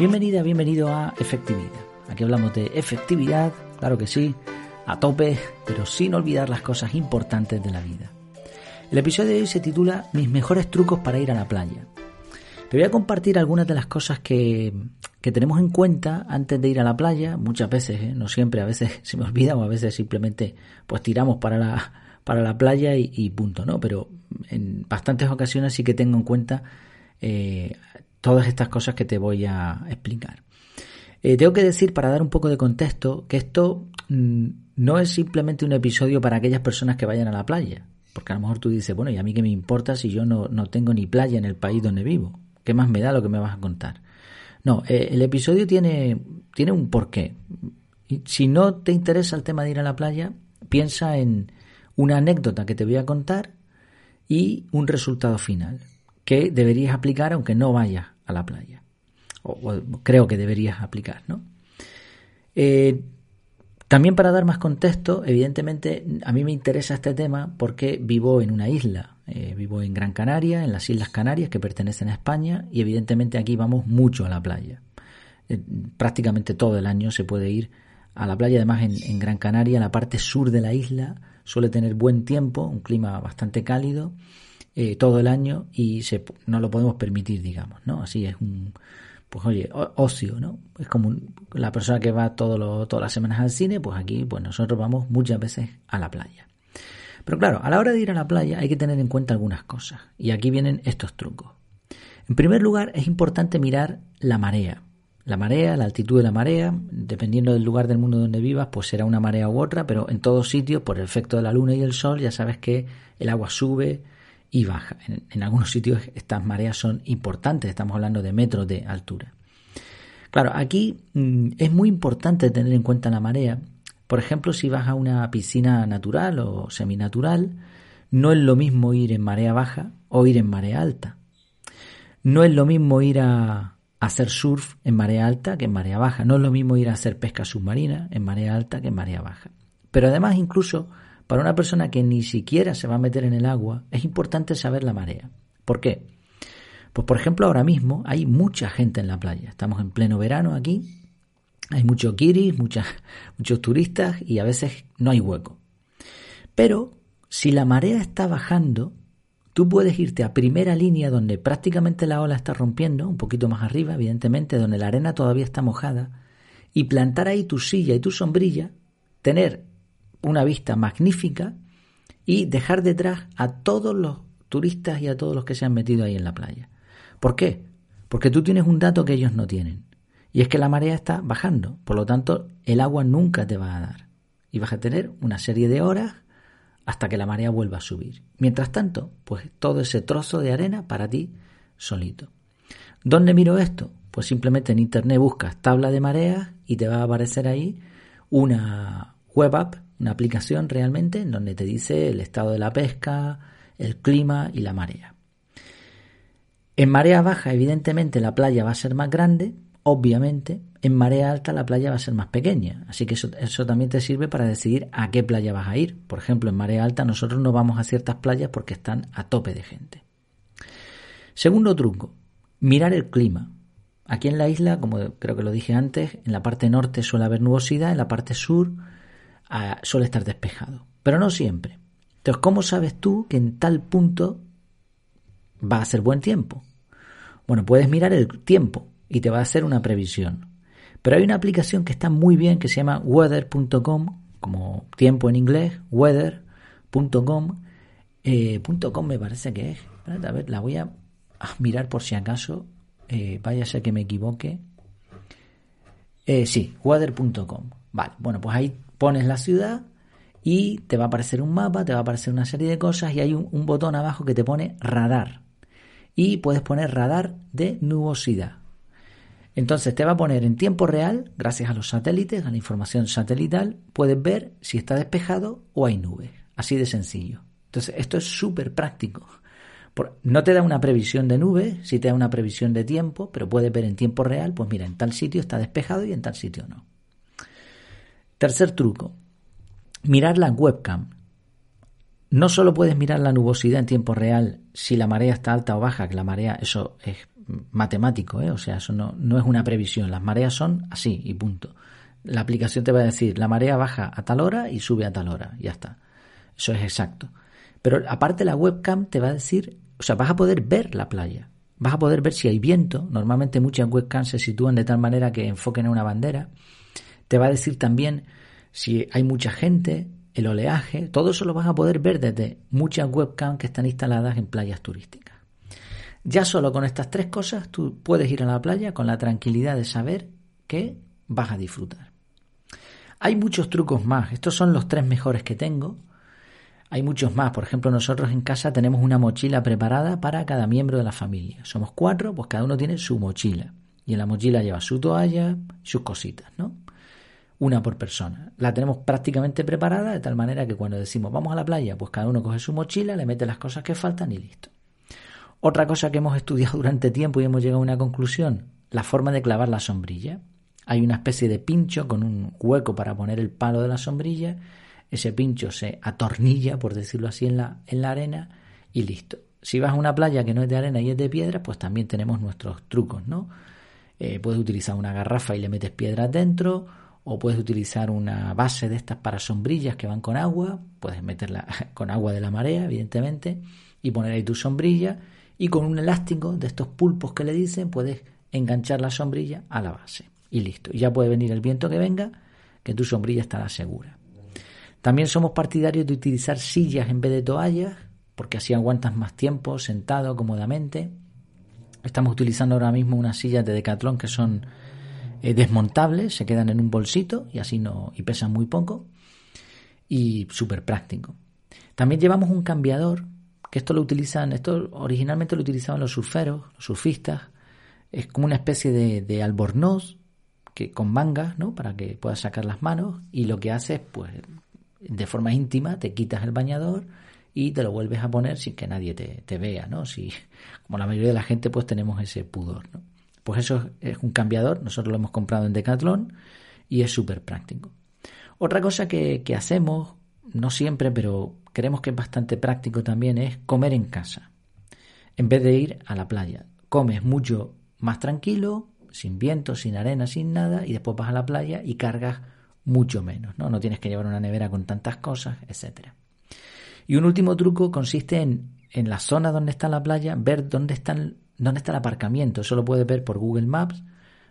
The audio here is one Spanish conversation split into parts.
Bienvenida, bienvenido a Efectividad. Aquí hablamos de efectividad, claro que sí, a tope, pero sin olvidar las cosas importantes de la vida. El episodio de hoy se titula Mis mejores trucos para ir a la playa. Te voy a compartir algunas de las cosas que, tenemos en cuenta antes de ir a la playa, muchas veces, ¿eh? no siempre, a veces se me olvida o a veces simplemente pues tiramos para la, para la playa y, punto, ¿no? Pero en bastantes ocasiones sí que tengo en cuenta eh, todas estas cosas que te voy a explicar. Eh, tengo que decir, para dar un poco de contexto, que esto mm, no es simplemente un episodio para aquellas personas que vayan a la playa. Porque a lo mejor tú dices, bueno, ¿y a mí qué me importa si yo no, no tengo ni playa en el país donde vivo? ¿Qué más me da lo que me vas a contar? No, eh, el episodio tiene, tiene un porqué. Si no te interesa el tema de ir a la playa, piensa en una anécdota que te voy a contar y un resultado final que deberías aplicar aunque no vayas a la playa. O, creo que deberías aplicar, ¿no? Eh, también para dar más contexto, evidentemente a mí me interesa este tema porque vivo en una isla, eh, vivo en Gran Canaria, en las Islas Canarias que pertenecen a España y evidentemente aquí vamos mucho a la playa. Eh, prácticamente todo el año se puede ir a la playa, además en, Gran Canaria, la parte sur de la isla suele tener buen tiempo, un clima bastante cálido eh, todo el año y se, no lo podemos permitir, digamos, ¿no? Así es un, pues oye, ocio, ¿no? Es como la persona que va todos todas las semanas al cine, pues aquí, pues nosotros vamos muchas veces a la playa. Pero claro, a la hora de ir a la playa hay que tener en cuenta algunas cosas y aquí vienen estos trucos. En primer lugar, es importante mirar la marea. La marea, la altitud de la marea, dependiendo del lugar del mundo donde vivas, pues será una marea u otra, pero en todos sitios, por el efecto de la luna y el sol, ya sabes que el agua sube y baja. En, algunos sitios estas mareas son importantes, estamos hablando de metros de altura. Claro, aquí mm, es muy importante tener en cuenta la marea. Por ejemplo, si vas a una piscina natural o seminatural, no es lo mismo ir en marea baja o ir en marea alta. No es lo mismo ir a, hacer surf en marea alta que en marea baja. No es lo mismo ir a hacer pesca submarina en marea alta que en marea baja. Pero además incluso para una persona que ni siquiera se va a meter en el agua, es importante saber la marea. ¿Por qué? Pues por ejemplo ahora mismo hay mucha gente en la playa. Estamos en pleno verano aquí. Hay muchos kiris, muchos turistas y a veces no hay hueco. Pero si la marea está bajando, Tú puedes irte a primera línea donde prácticamente la ola está rompiendo, un poquito más arriba, evidentemente, donde la arena todavía está mojada, y plantar ahí tu silla y tu sombrilla, tener una vista magnífica y dejar detrás a todos los turistas y a todos los que se han metido ahí en la playa. ¿Por qué? Porque tú tienes un dato que ellos no tienen. Y es que la marea está bajando. Por lo tanto, el agua nunca te va a dar. Y vas a tener una serie de horas hasta que la marea vuelva a subir. Mientras tanto, pues todo ese trozo de arena para ti solito. ¿Dónde miro esto? Pues simplemente en internet buscas tabla de mareas y te va a aparecer ahí una web app, una aplicación realmente en donde te dice el estado de la pesca, el clima y la marea. En marea baja, evidentemente, la playa va a ser más grande, obviamente, en marea alta la playa va a ser más pequeña, así que eso, eso, también te sirve para decidir a qué playa vas a ir. Por ejemplo, en marea alta nosotros no vamos a ciertas playas porque están a tope de gente. Segundo truco, mirar el clima. Aquí en la isla, como creo que lo dije antes, en la parte norte suele haber nubosidad, en la parte sur suele estar despejado, pero no siempre. Entonces, ¿cómo sabes tú que en tal punto va a ser buen tiempo? Bueno, puedes mirar el tiempo y te va a hacer una previsión. Pero hay una aplicación que está muy bien que se llama weather.com, como tiempo en inglés, weather.com. Eh, .com me parece que es. A ver, la voy a, mirar por si acaso. Eh, vaya a ser que me equivoque. Eh, sí, weather.com. Vale, bueno, pues ahí pones la ciudad y te va a aparecer un mapa, te va a aparecer una serie de cosas y hay un botón abajo que te pone radar. Y puedes poner radar de nubosidad. Entonces te va a poner en tiempo real, gracias a los satélites, a la información satelital, puedes ver si está despejado o hay nubes. Así de sencillo. Entonces esto es súper práctico. No te da una previsión de nubes, sí te da una previsión de tiempo, pero puedes ver en tiempo real, pues mira, en tal sitio está despejado y en tal sitio no. Tercer truco, mirar la webcam. no solo puedes mirar la nubosidad en tiempo real si la marea está alta o baja, que la marea, eso es matemático, ¿eh? o sea, eso no, no es una previsión, las mareas son así y punto. La aplicación te va a decir, la marea baja a tal hora y sube a tal hora, ya está. Eso es exacto. Pero aparte la webcam te va a decir, o sea, vas a poder ver la playa, vas a poder ver si hay viento, normalmente muchas webcams se sitúan de tal manera que enfoquen en una bandera, te va a decir también si hay mucha gente, el oleaje, todo eso lo vas a poder ver desde muchas webcams que están instaladas en playas turísticas. Ya solo con estas tres cosas tú puedes ir a la playa con la tranquilidad de saber que vas a disfrutar. Hay muchos trucos más, estos son los tres mejores que tengo. Hay muchos más, por ejemplo nosotros en casa tenemos una mochila preparada para cada miembro de la familia. Somos cuatro, pues cada uno tiene su mochila. Y en la mochila lleva su toalla, sus cositas, ¿no? Una por persona. La tenemos prácticamente preparada de tal manera que cuando decimos vamos a la playa, pues cada uno coge su mochila, le mete las cosas que faltan y listo. Otra cosa que hemos estudiado durante tiempo y hemos llegado a una conclusión, la forma de clavar la sombrilla. Hay una especie de pincho con un hueco para poner el palo de la sombrilla, ese pincho se atornilla, por decirlo así, en la, en la arena y listo. Si vas a una playa que no es de arena y es de piedra, pues también tenemos nuestros trucos, ¿no? Eh, puedes utilizar una garrafa y le metes piedras dentro, o puedes utilizar una base de estas para sombrillas que van con agua, puedes meterla con agua de la marea, evidentemente, y poner ahí tu sombrilla y con un elástico de estos pulpos que le dicen puedes enganchar la sombrilla a la base y listo. Ya puede venir el viento que venga, que tu sombrilla estará segura. También somos partidarios de utilizar sillas en vez de toallas, porque así aguantas más tiempo sentado cómodamente. Estamos utilizando ahora mismo unas sillas de Decathlon que son eh, desmontables, se quedan en un bolsito y así no y pesan muy poco y súper práctico. También llevamos un cambiador, que esto lo utilizan, esto originalmente lo utilizaban los surferos, los surfistas, es como una especie de, albornoz que con mangas, ¿no? Para que puedas sacar las manos y lo que haces, pues, de forma íntima, te quitas el bañador y te lo vuelves a poner sin que nadie te, te vea, ¿no? Si, como la mayoría de la gente, pues tenemos ese pudor, ¿no? Pues eso es un cambiador, nosotros lo hemos comprado en Decathlon y es súper práctico. Otra cosa que, hacemos, no siempre, pero creemos que es bastante práctico también, es comer en casa, en vez de ir a la playa. Comes mucho más tranquilo, sin viento, sin arena, sin nada, y después vas a la playa y cargas mucho menos, ¿no? No tienes que llevar una nevera con tantas cosas, etcétera. Y un último truco consiste en, en la zona donde está la playa, ver dónde están dónde está el aparcamiento. Eso lo puedes ver por Google Maps,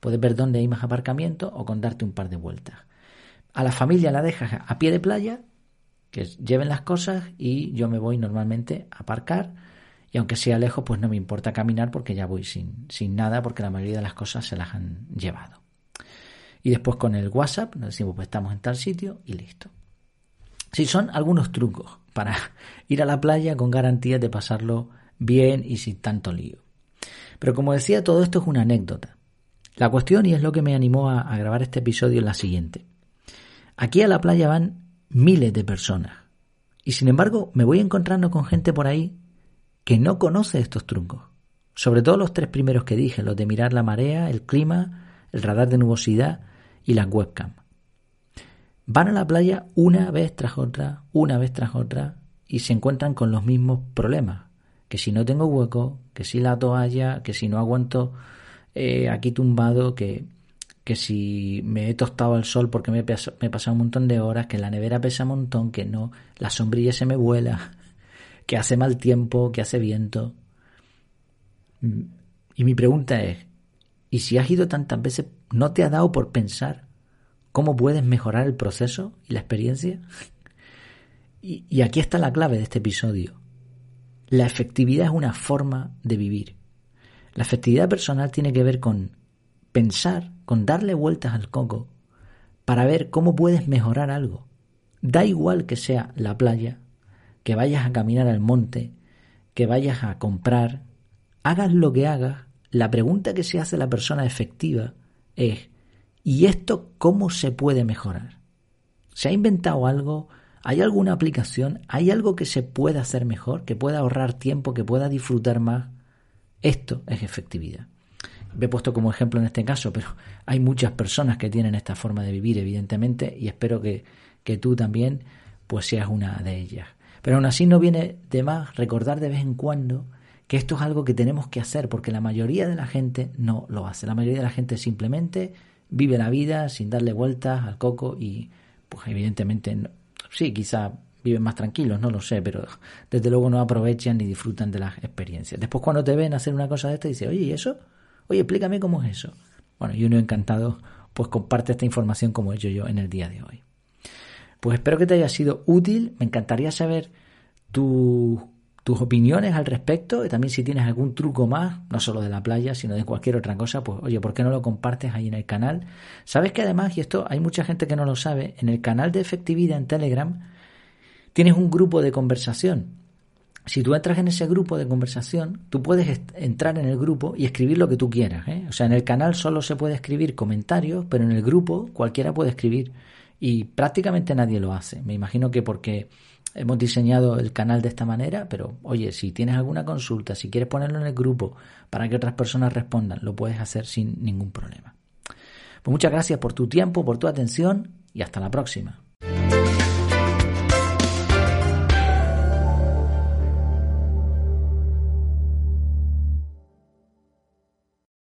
puedes ver dónde hay más aparcamiento o con darte un par de vueltas. A la familia la dejas a pie de playa, que lleven las cosas y yo me voy normalmente a aparcar. Y aunque sea lejos, pues no me importa caminar porque ya voy sin, sin nada, porque la mayoría de las cosas se las han llevado. Y después con el WhatsApp nos decimos, pues estamos en tal sitio y listo. Sí, son algunos trucos para ir a la playa con garantía de pasarlo bien y sin tanto lío. Pero como decía, todo esto es una anécdota. La cuestión, y es lo que me animó a, grabar este episodio, es la siguiente. Aquí a la playa van miles de personas. Y sin embargo, me voy encontrando con gente por ahí que no conoce estos trucos. Sobre todo los tres primeros que dije, los de mirar la marea, el clima, el radar de nubosidad y la webcam. Van a la playa una vez tras otra, una vez tras otra, y se encuentran con los mismos problemas que si no tengo hueco, que si la toalla, que si no aguanto eh, aquí tumbado, que, que si me he tostado al sol porque me he, me he pasado un montón de horas, que la nevera pesa un montón, que no, la sombrilla se me vuela, que hace mal tiempo, que hace viento. Mm, y mi pregunta es, ¿y si has ido tantas veces, no te ha dado por pensar cómo puedes mejorar el proceso y la experiencia? Y, y aquí está la clave de este episodio. La efectividad es una forma de vivir. La efectividad personal tiene que ver con pensar, con darle vueltas al coco para ver cómo puedes mejorar algo. Da igual que sea la playa, que vayas a caminar al monte, que vayas a comprar, hagas lo que hagas, la pregunta que se hace la persona efectiva es ¿y esto cómo se puede mejorar? ¿Se ha inventado algo? ¿Hay alguna aplicación? ¿Hay algo que se pueda hacer mejor? ¿Que pueda ahorrar tiempo? ¿Que pueda disfrutar más? Esto es efectividad. Me he puesto como ejemplo en este caso, pero hay muchas personas que tienen esta forma de vivir, evidentemente, y espero que, que tú también pues seas una de ellas. Pero aún así no viene de más recordar de vez en cuando que esto es algo que tenemos que hacer porque la mayoría de la gente no lo hace. La mayoría de la gente simplemente vive la vida sin darle vueltas al coco y pues evidentemente sí, quizá viven más tranquilos, no lo sé, pero desde luego no aprovechan ni disfrutan de las experiencias. Después cuando te ven hacer una cosa de esta, dice, oye, ¿y eso? Oye, explícame cómo es eso. Bueno, y uno encantado pues comparte esta información como he hecho yo en el día de hoy. Pues espero que te haya sido útil, me encantaría saber tus opiniones al respecto y también si tienes algún truco más, no solo de la playa, sino de cualquier otra cosa, pues oye, ¿por qué no lo compartes ahí en el canal? Sabes que además, y esto hay mucha gente que no lo sabe, en el canal de efectividad en Telegram, Tienes un grupo de conversación. Si tú entras en ese grupo de conversación, tú puedes entrar en el grupo y escribir lo que tú quieras. ¿eh? O sea, en el canal solo se puede escribir comentarios, pero en el grupo cualquiera puede escribir y prácticamente nadie lo hace. Me imagino que porque hemos diseñado el canal de esta manera, pero oye, si tienes alguna consulta, si quieres ponerlo en el grupo para que otras personas respondan, lo puedes hacer sin ningún problema. Pues muchas gracias por tu tiempo, por tu atención y hasta la próxima.